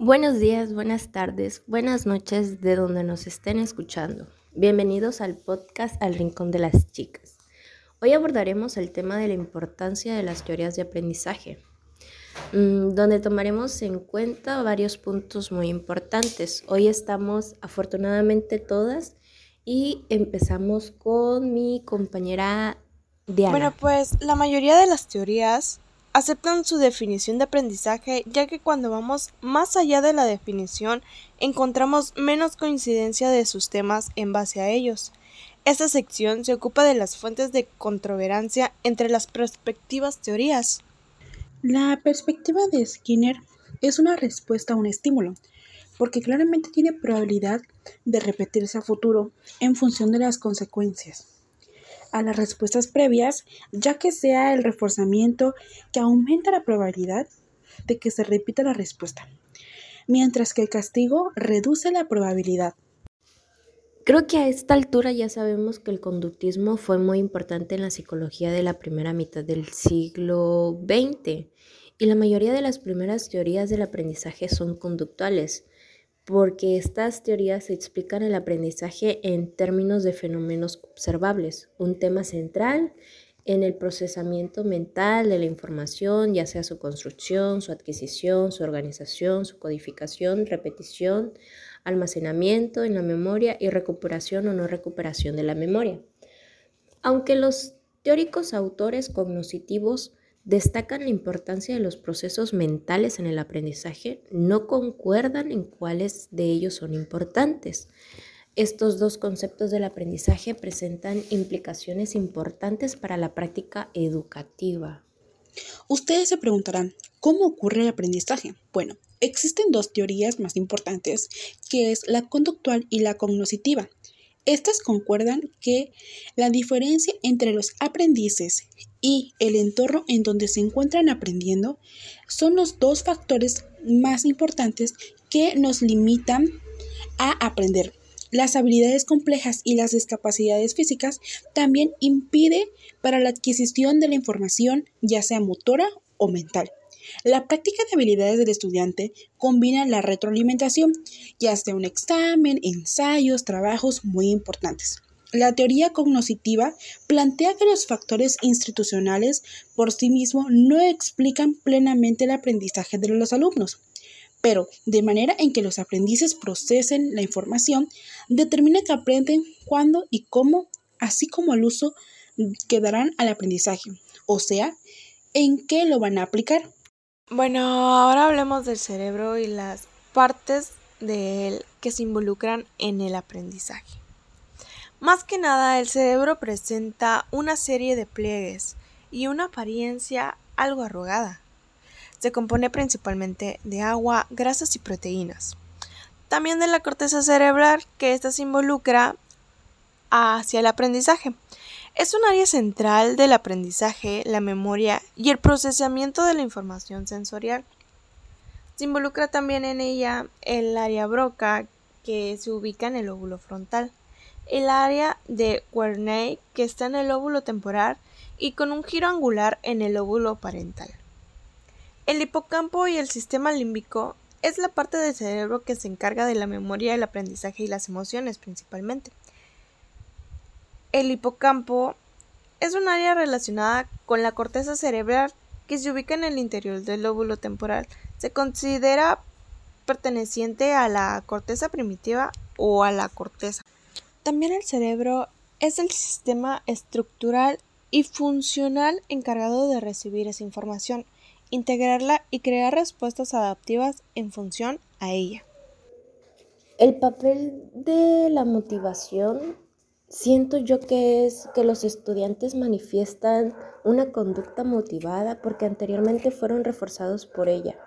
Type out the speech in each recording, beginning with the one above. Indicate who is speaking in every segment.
Speaker 1: Buenos días, buenas tardes, buenas noches de donde nos estén escuchando. Bienvenidos al podcast Al Rincón de las Chicas. Hoy abordaremos el tema de la importancia de las teorías de aprendizaje, mm, donde tomaremos en cuenta varios puntos muy importantes. Hoy estamos afortunadamente todas y empezamos con mi compañera Diana.
Speaker 2: Bueno, pues la mayoría de las teorías aceptan su definición de aprendizaje ya que cuando vamos más allá de la definición encontramos menos coincidencia de sus temas en base a ellos. Esta sección se ocupa de las fuentes de controversia entre las perspectivas teorías.
Speaker 3: La perspectiva de Skinner es una respuesta a un estímulo, porque claramente tiene probabilidad de repetirse a futuro en función de las consecuencias a las respuestas previas, ya que sea el reforzamiento que aumenta la probabilidad de que se repita la respuesta, mientras que el castigo reduce la probabilidad.
Speaker 1: Creo que a esta altura ya sabemos que el conductismo fue muy importante en la psicología de la primera mitad del siglo XX y la mayoría de las primeras teorías del aprendizaje son conductuales porque estas teorías explican el aprendizaje en términos de fenómenos observables, un tema central en el procesamiento mental de la información, ya sea su construcción, su adquisición, su organización, su codificación, repetición, almacenamiento en la memoria y recuperación o no recuperación de la memoria. Aunque los teóricos autores cognitivos destacan la importancia de los procesos mentales en el aprendizaje, no concuerdan en cuáles de ellos son importantes. Estos dos conceptos del aprendizaje presentan implicaciones importantes para la práctica educativa.
Speaker 3: Ustedes se preguntarán, ¿cómo ocurre el aprendizaje? Bueno, existen dos teorías más importantes, que es la conductual y la cognoscitiva. Estas concuerdan que la diferencia entre los aprendices y el entorno en donde se encuentran aprendiendo son los dos factores más importantes que nos limitan a aprender. Las habilidades complejas y las discapacidades físicas también impiden para la adquisición de la información, ya sea motora o mental. La práctica de habilidades del estudiante combina la retroalimentación, ya sea un examen, ensayos, trabajos muy importantes. La teoría cognoscitiva plantea que los factores institucionales por sí mismos no explican plenamente el aprendizaje de los alumnos, pero de manera en que los aprendices procesen la información, determina que aprenden cuándo y cómo, así como el uso que darán al aprendizaje, o sea, en qué lo van a aplicar.
Speaker 2: Bueno, ahora hablemos del cerebro y las partes de él que se involucran en el aprendizaje. Más que nada, el cerebro presenta una serie de pliegues y una apariencia algo arrugada. Se compone principalmente de agua, grasas y proteínas. También de la corteza cerebral, que ésta se involucra hacia el aprendizaje. Es un área central del aprendizaje, la memoria y el procesamiento de la información sensorial. Se involucra también en ella el área broca, que se ubica en el óvulo frontal el área de Wernicke que está en el óvulo temporal y con un giro angular en el óvulo parental. El hipocampo y el sistema límbico es la parte del cerebro que se encarga de la memoria, el aprendizaje y las emociones principalmente. El hipocampo es un área relacionada con la corteza cerebral que se ubica en el interior del óvulo temporal. Se considera perteneciente a la corteza primitiva o a la corteza. También el cerebro es el sistema estructural y funcional encargado de recibir esa información, integrarla y crear respuestas adaptivas en función a ella.
Speaker 1: El papel de la motivación siento yo que es que los estudiantes manifiestan una conducta motivada porque anteriormente fueron reforzados por ella.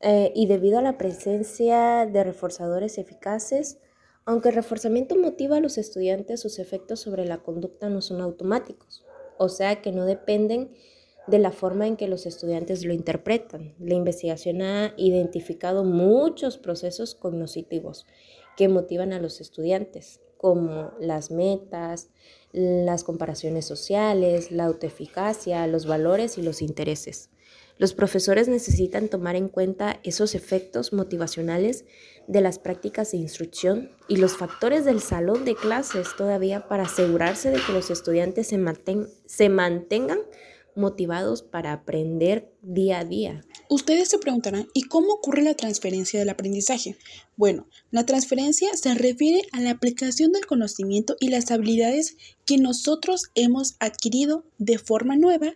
Speaker 1: Eh, y debido a la presencia de reforzadores eficaces, aunque el reforzamiento motiva a los estudiantes, sus efectos sobre la conducta no son automáticos, o sea que no dependen de la forma en que los estudiantes lo interpretan. La investigación ha identificado muchos procesos cognitivos que motivan a los estudiantes, como las metas, las comparaciones sociales, la autoeficacia, los valores y los intereses. Los profesores necesitan tomar en cuenta esos efectos motivacionales de las prácticas de instrucción y los factores del salón de clases todavía para asegurarse de que los estudiantes se, mantengan motivados para aprender día a día.
Speaker 3: Ustedes se preguntarán, ¿y cómo ocurre la transferencia del aprendizaje? Bueno, la transferencia se refiere a la aplicación del conocimiento y las habilidades que nosotros hemos adquirido de forma nueva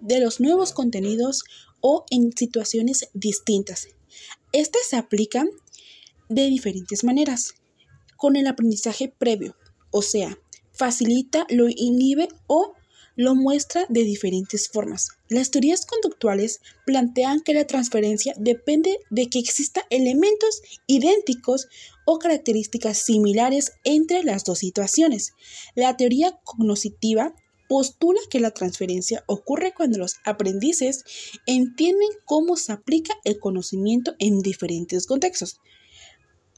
Speaker 3: de los nuevos contenidos o en situaciones distintas. Estas se aplican de diferentes maneras. Con el aprendizaje previo, o sea, facilita, lo inhibe o lo muestra de diferentes formas. Las teorías conductuales plantean que la transferencia depende de que exista elementos idénticos o características similares entre las dos situaciones. La teoría cognoscitiva postula que la transferencia ocurre cuando los aprendices entienden cómo se aplica el conocimiento en diferentes contextos.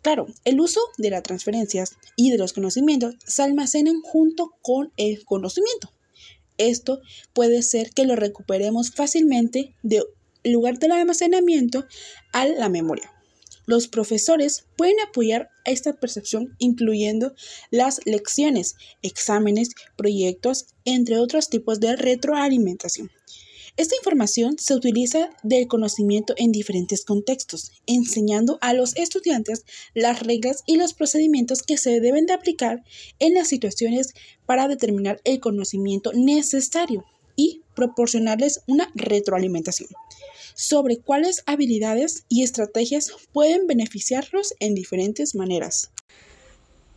Speaker 3: Claro, el uso de las transferencias y de los conocimientos se almacenan junto con el conocimiento. Esto puede ser que lo recuperemos fácilmente del lugar del almacenamiento a la memoria. Los profesores pueden apoyar esta percepción incluyendo las lecciones, exámenes, proyectos, entre otros tipos de retroalimentación. Esta información se utiliza del conocimiento en diferentes contextos, enseñando a los estudiantes las reglas y los procedimientos que se deben de aplicar en las situaciones para determinar el conocimiento necesario y proporcionarles una retroalimentación sobre cuáles habilidades y estrategias pueden beneficiarlos en diferentes maneras.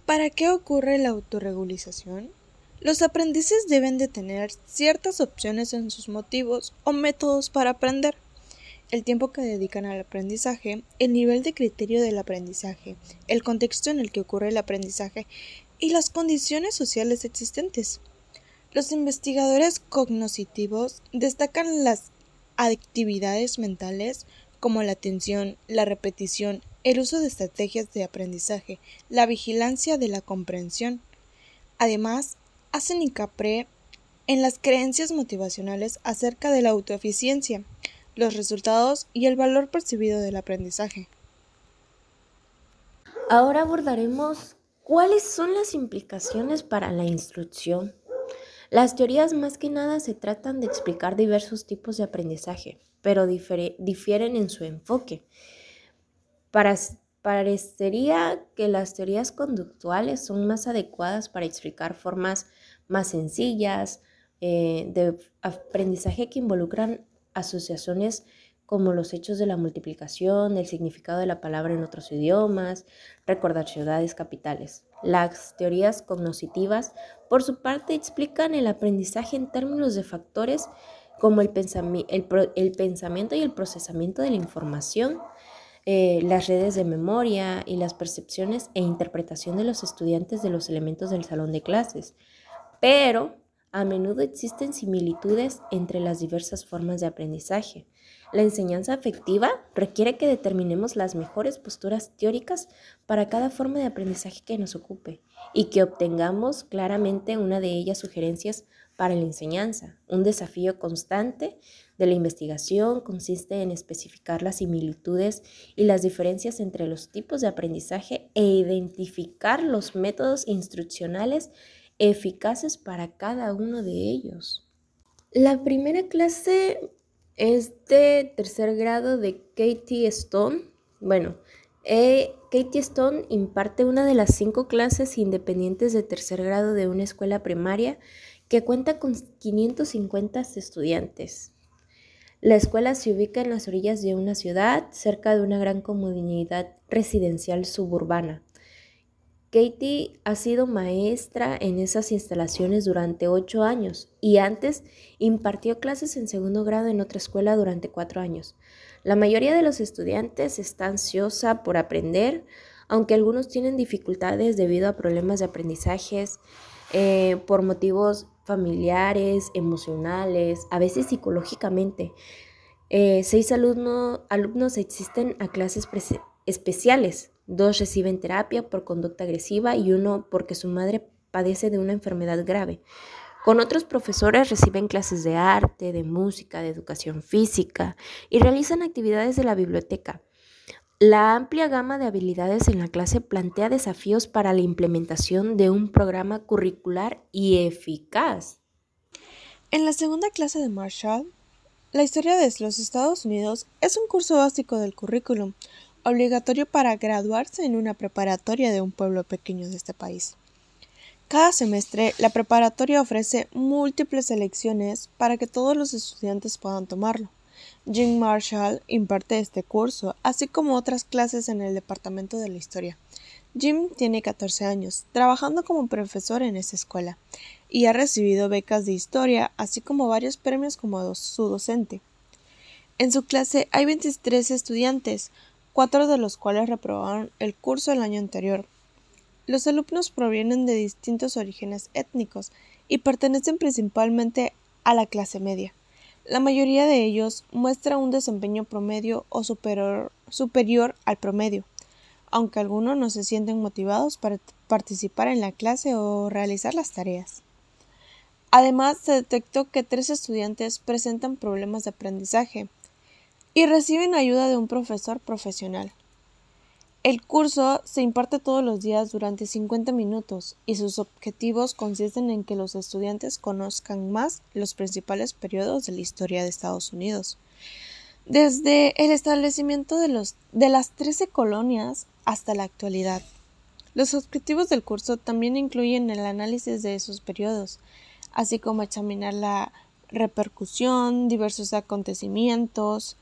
Speaker 2: ¿Para qué ocurre la autorregulización? Los aprendices deben de tener ciertas opciones en sus motivos o métodos para aprender. El tiempo que dedican al aprendizaje, el nivel de criterio del aprendizaje, el contexto en el que ocurre el aprendizaje y las condiciones sociales existentes. Los investigadores cognitivos destacan las actividades mentales como la atención, la repetición, el uso de estrategias de aprendizaje, la vigilancia de la comprensión. Además, hacen hincapié en las creencias motivacionales acerca de la autoeficiencia, los resultados y el valor percibido del aprendizaje.
Speaker 1: Ahora abordaremos cuáles son las implicaciones para la instrucción. Las teorías más que nada se tratan de explicar diversos tipos de aprendizaje, pero difieren en su enfoque. Para Parecería que las teorías conductuales son más adecuadas para explicar formas más sencillas eh, de aprendizaje que involucran asociaciones como los hechos de la multiplicación, el significado de la palabra en otros idiomas, recordar ciudades capitales. Las teorías cognitivas, por su parte, explican el aprendizaje en términos de factores como el, pensamiento y el procesamiento de la información, eh, las redes de memoria y las percepciones e interpretación de los estudiantes de los elementos del salón de clases. Pero a menudo existen similitudes entre las diversas formas de aprendizaje. La enseñanza afectiva requiere que determinemos las mejores posturas teóricas para cada forma de aprendizaje que nos ocupe y que obtengamos claramente una de ellas sugerencias para la enseñanza. Un desafío constante de la investigación consiste en especificar las similitudes y las diferencias entre los tipos de aprendizaje e identificar los métodos instruccionales eficaces para cada uno de ellos. La primera clase es de tercer grado de Katie Stone. Bueno, eh, Katie Stone imparte una de las cinco clases independientes de tercer grado de una escuela primaria que cuenta con 550 estudiantes. La escuela se ubica en las orillas de una ciudad, cerca de una gran comunidad residencial suburbana. Katie ha sido maestra en esas instalaciones durante ocho años y antes impartió clases en segundo grado en otra escuela durante cuatro años. La mayoría de los estudiantes está ansiosa por aprender, aunque algunos tienen dificultades debido a problemas de aprendizajes eh, por motivos familiares, emocionales, a veces psicológicamente. Eh, seis alumnos existen a clases especiales. Dos reciben terapia por conducta agresiva y uno porque su madre padece de una enfermedad grave. Con otros profesores reciben clases de arte, de música, de educación física y realizan actividades de la biblioteca. La amplia gama de habilidades en la clase plantea desafíos para la implementación de un programa curricular y eficaz.
Speaker 2: En la segunda clase de Marshall, la historia de los Estados Unidos es un curso básico del currículum, obligatorio para graduarse en una preparatoria de un pueblo pequeño de este país. Cada semestre, la preparatoria ofrece múltiples elecciones para que todos los estudiantes puedan tomarlo. Jim Marshall imparte este curso, así como otras clases en el Departamento de la Historia. Jim tiene 14 años, trabajando como profesor en esa escuela, y ha recibido becas de historia, así como varios premios como su docente. En su clase hay 23 estudiantes, cuatro de los cuales reprobaron el curso el año anterior. Los alumnos provienen de distintos orígenes étnicos y pertenecen principalmente a la clase media. La mayoría de ellos muestra un desempeño promedio o superior, superior al promedio, aunque algunos no se sienten motivados para participar en la clase o realizar las tareas. Además, se detectó que tres estudiantes presentan problemas de aprendizaje y reciben ayuda de un profesor profesional. El curso se imparte todos los días durante 50 minutos y sus objetivos consisten en que los estudiantes conozcan más los principales periodos de la historia de Estados Unidos. Desde el establecimiento de, los, de las 13 colonias hasta la actualidad. Los objetivos del curso también incluyen el análisis de esos periodos, así como examinar la repercusión, diversos acontecimientos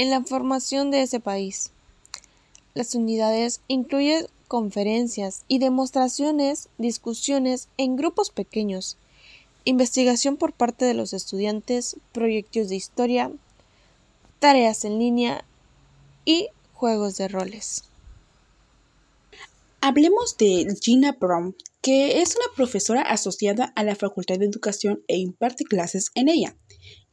Speaker 2: en la formación de ese país. Las unidades incluyen conferencias y demostraciones, discusiones en grupos pequeños, investigación por parte de los estudiantes, proyectos de historia, tareas en línea y juegos de roles.
Speaker 3: Hablemos de Gina Brown, que es una profesora asociada a la Facultad de Educación e imparte clases en ella.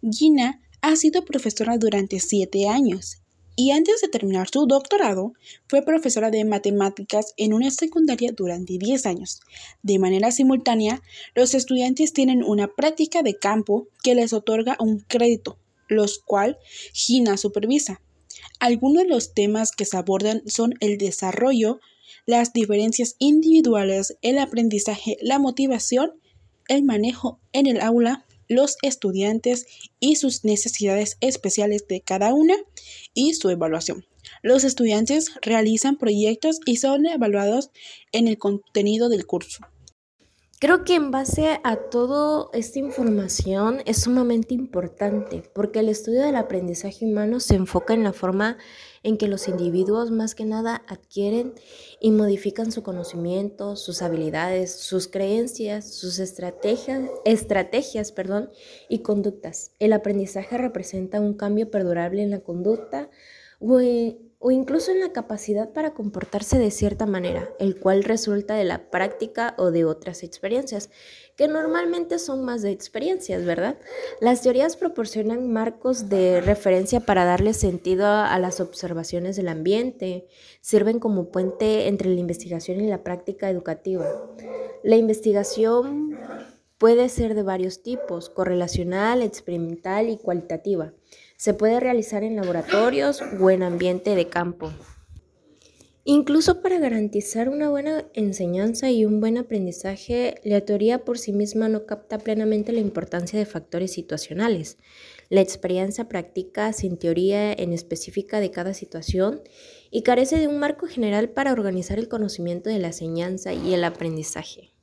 Speaker 3: Gina ha sido profesora durante siete años y antes de terminar su doctorado fue profesora de matemáticas en una secundaria durante 10 años. De manera simultánea, los estudiantes tienen una práctica de campo que les otorga un crédito, los cual Gina supervisa. Algunos de los temas que se abordan son el desarrollo, las diferencias individuales, el aprendizaje, la motivación, el manejo en el aula, los estudiantes y sus necesidades especiales de cada una y su evaluación. Los estudiantes realizan proyectos y son evaluados en el contenido del curso.
Speaker 1: Creo que en base a toda esta información es sumamente importante porque el estudio del aprendizaje humano se enfoca en la forma en que los individuos más que nada adquieren y modifican su conocimiento, sus habilidades, sus creencias, sus estrategias, estrategias perdón, y conductas. El aprendizaje representa un cambio perdurable en la conducta o incluso en la capacidad para comportarse de cierta manera, el cual resulta de la práctica o de otras experiencias, que normalmente son más de experiencias, ¿verdad? Las teorías proporcionan marcos de referencia para darle sentido a las observaciones del ambiente, sirven como puente entre la investigación y la práctica educativa. La investigación puede ser de varios tipos, correlacional, experimental y cualitativa. Se puede realizar en laboratorios o en ambiente de campo. Incluso para garantizar una buena enseñanza y un buen aprendizaje, la teoría por sí misma no capta plenamente la importancia de factores situacionales. La experiencia practica sin teoría en específica de cada situación y carece de un marco general para organizar el conocimiento de la enseñanza y el aprendizaje.